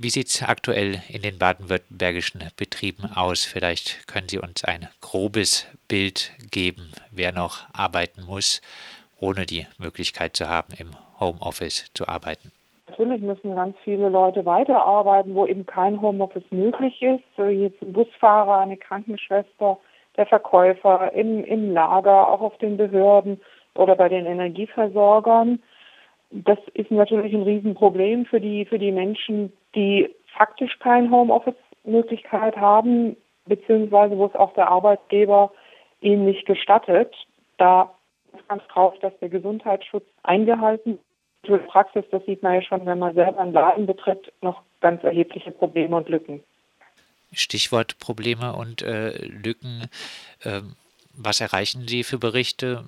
Wie sieht es aktuell in den baden-württembergischen Betrieben aus? Vielleicht können Sie uns ein grobes Bild geben, wer noch arbeiten muss, ohne die Möglichkeit zu haben, im Homeoffice zu arbeiten. Natürlich müssen ganz viele Leute weiterarbeiten, wo eben kein Homeoffice möglich ist. Jetzt ein Busfahrer, eine Krankenschwester, der Verkäufer im, im Lager, auch auf den Behörden oder bei den Energieversorgern. Das ist natürlich ein Riesenproblem für die, für die Menschen, die faktisch keine Homeoffice-Möglichkeit haben, beziehungsweise wo es auch der Arbeitgeber ihnen nicht gestattet. Da ist ganz drauf, dass der Gesundheitsschutz eingehalten wird. In Praxis, das sieht man ja schon, wenn man selber einen Laden betritt, noch ganz erhebliche Probleme und Lücken. Stichwort Probleme und äh, Lücken. Ähm, was erreichen Sie für Berichte?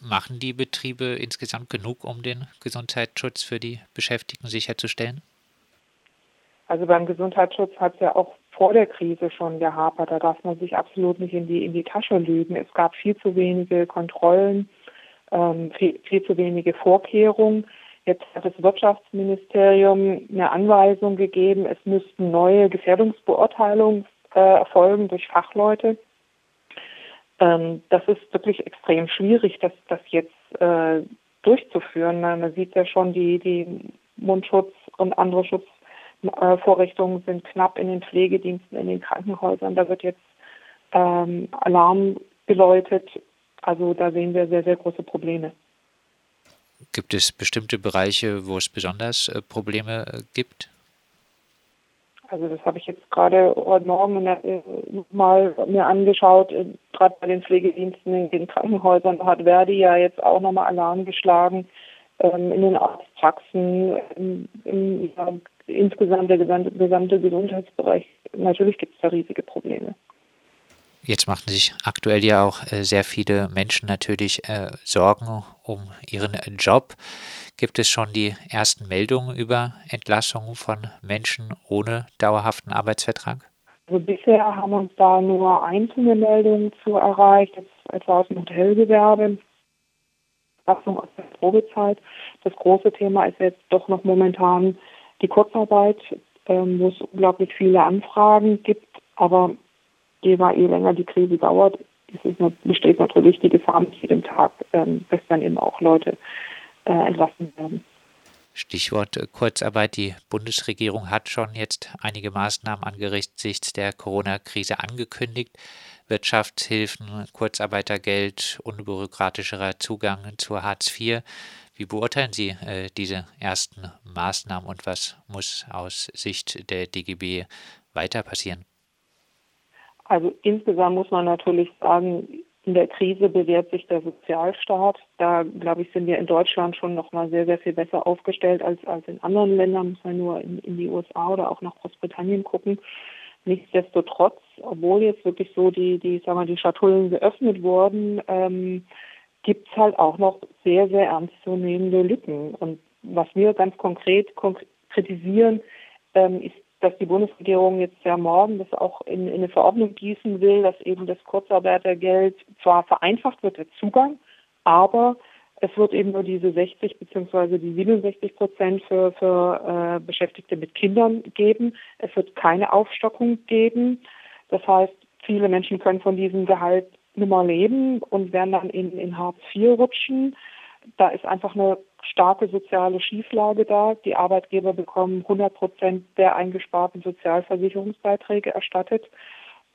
Machen die Betriebe insgesamt genug, um den Gesundheitsschutz für die Beschäftigten sicherzustellen? Also beim Gesundheitsschutz hat es ja auch vor der Krise schon gehapert. Da darf man sich absolut nicht in die, in die Tasche lügen. Es gab viel zu wenige Kontrollen, ähm, viel, viel zu wenige Vorkehrungen. Jetzt hat das Wirtschaftsministerium eine Anweisung gegeben, es müssten neue Gefährdungsbeurteilungen äh, erfolgen durch Fachleute. Ähm, das ist wirklich extrem schwierig, das, das jetzt äh, durchzuführen. Man sieht ja schon, die, die Mundschutz und andere Schutzvorrichtungen sind knapp in den Pflegediensten, in den Krankenhäusern. Da wird jetzt ähm, Alarm geläutet. Also da sehen wir sehr, sehr große Probleme. Gibt es bestimmte Bereiche, wo es besonders äh, Probleme äh, gibt? Also das habe ich jetzt gerade heute Morgen äh, mal mir angeschaut, gerade bei den Pflegediensten in den Krankenhäusern hat Verdi ja jetzt auch nochmal Alarm geschlagen ähm, in den Arztpraxen, im, im, ja, insgesamt der gesamte, gesamte Gesundheitsbereich. Natürlich gibt es da riesige Probleme. Jetzt machen sich aktuell ja auch äh, sehr viele Menschen natürlich äh, Sorgen um ihren Job. Gibt es schon die ersten Meldungen über Entlassungen von Menschen ohne dauerhaften Arbeitsvertrag? Also bisher haben uns da nur einzelne Meldungen zu erreicht, etwa aus dem Hotelgewerbe, Entlassung aus der Probezeit. Das große Thema ist jetzt doch noch momentan die Kurzarbeit, ähm, wo es unglaublich viele Anfragen gibt, aber je, je länger die Krise dauert, besteht natürlich die Gefahr mit jedem Tag, ähm, dass dann eben auch Leute äh, entlassen werden. Stichwort äh, Kurzarbeit. Die Bundesregierung hat schon jetzt einige Maßnahmen angesichts der Corona-Krise angekündigt. Wirtschaftshilfen, Kurzarbeitergeld, unbürokratischerer Zugang zu Hartz IV. Wie beurteilen Sie äh, diese ersten Maßnahmen und was muss aus Sicht der DGB weiter passieren? Also insgesamt muss man natürlich sagen, in der Krise bewährt sich der Sozialstaat. Da, glaube ich, sind wir in Deutschland schon noch mal sehr, sehr viel besser aufgestellt als, als in anderen Ländern. Muss man nur in, in die USA oder auch nach Großbritannien gucken. Nichtsdestotrotz, obwohl jetzt wirklich so die, die, sagen wir, die Schatullen geöffnet wurden, ähm, gibt es halt auch noch sehr, sehr ernstzunehmende Lücken. Und was wir ganz konkret kritisieren, ähm, ist dass die Bundesregierung jetzt ja morgen das auch in, in eine Verordnung gießen will, dass eben das Kurzarbeitergeld zwar vereinfacht wird, der Zugang, aber es wird eben nur diese 60 beziehungsweise die 67 Prozent für, für äh, Beschäftigte mit Kindern geben. Es wird keine Aufstockung geben. Das heißt, viele Menschen können von diesem Gehalt nimmer leben und werden dann in, in Hartz IV rutschen. Da ist einfach eine starke soziale Schieflage da. Die Arbeitgeber bekommen 100 Prozent der eingesparten Sozialversicherungsbeiträge erstattet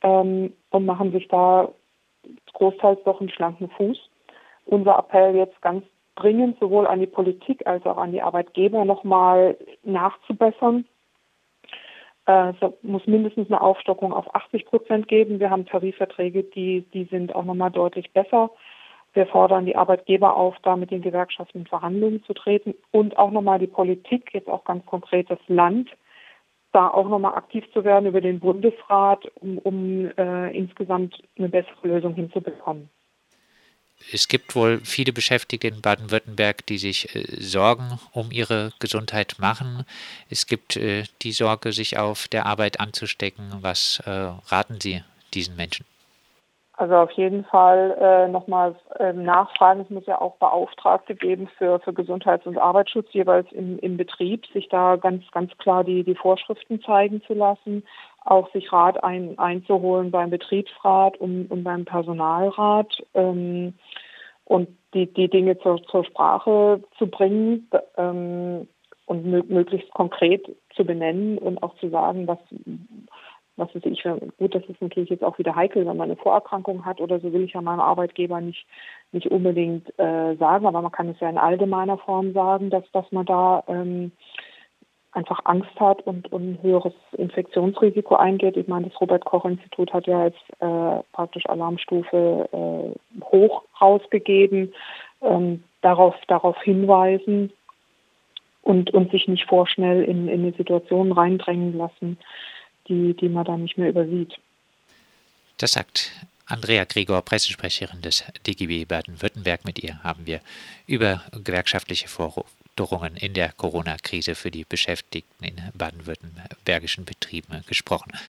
ähm, und machen sich da großteils doch einen schlanken Fuß. Unser Appell jetzt ganz dringend sowohl an die Politik als auch an die Arbeitgeber nochmal nachzubessern. Äh, es muss mindestens eine Aufstockung auf 80 Prozent geben. Wir haben Tarifverträge, die, die sind auch nochmal deutlich besser. Wir fordern die Arbeitgeber auf, da mit den Gewerkschaften in Verhandlungen zu treten und auch nochmal die Politik, jetzt auch ganz konkret das Land, da auch nochmal aktiv zu werden über den Bundesrat, um, um äh, insgesamt eine bessere Lösung hinzubekommen. Es gibt wohl viele Beschäftigte in Baden-Württemberg, die sich äh, Sorgen um ihre Gesundheit machen. Es gibt äh, die Sorge, sich auf der Arbeit anzustecken. Was äh, raten Sie diesen Menschen? Also auf jeden Fall äh, nochmal äh, nachfragen. Es muss ja auch Beauftragte geben für, für Gesundheits- und Arbeitsschutz jeweils im, im Betrieb, sich da ganz, ganz klar die, die Vorschriften zeigen zu lassen, auch sich Rat ein, einzuholen beim Betriebsrat und, und beim Personalrat ähm, und die, die Dinge zur, zur Sprache zu bringen ähm, und möglichst konkret zu benennen und auch zu sagen, was was weiß ich, gut, das ist natürlich jetzt auch wieder heikel, wenn man eine Vorerkrankung hat oder so, will ich ja meinem Arbeitgeber nicht, nicht unbedingt äh, sagen, aber man kann es ja in allgemeiner Form sagen, dass, dass man da ähm, einfach Angst hat und, und ein höheres Infektionsrisiko eingeht. Ich meine, das Robert-Koch-Institut hat ja jetzt äh, praktisch Alarmstufe äh, hoch rausgegeben, ähm, darauf, darauf hinweisen und, und sich nicht vorschnell in, in eine Situation reindrängen lassen, die, die man dann nicht mehr übersieht. Das sagt Andrea Gregor, Pressesprecherin des DGB Baden-Württemberg. Mit ihr haben wir über gewerkschaftliche Forderungen in der Corona-Krise für die Beschäftigten in baden-württembergischen Betrieben gesprochen.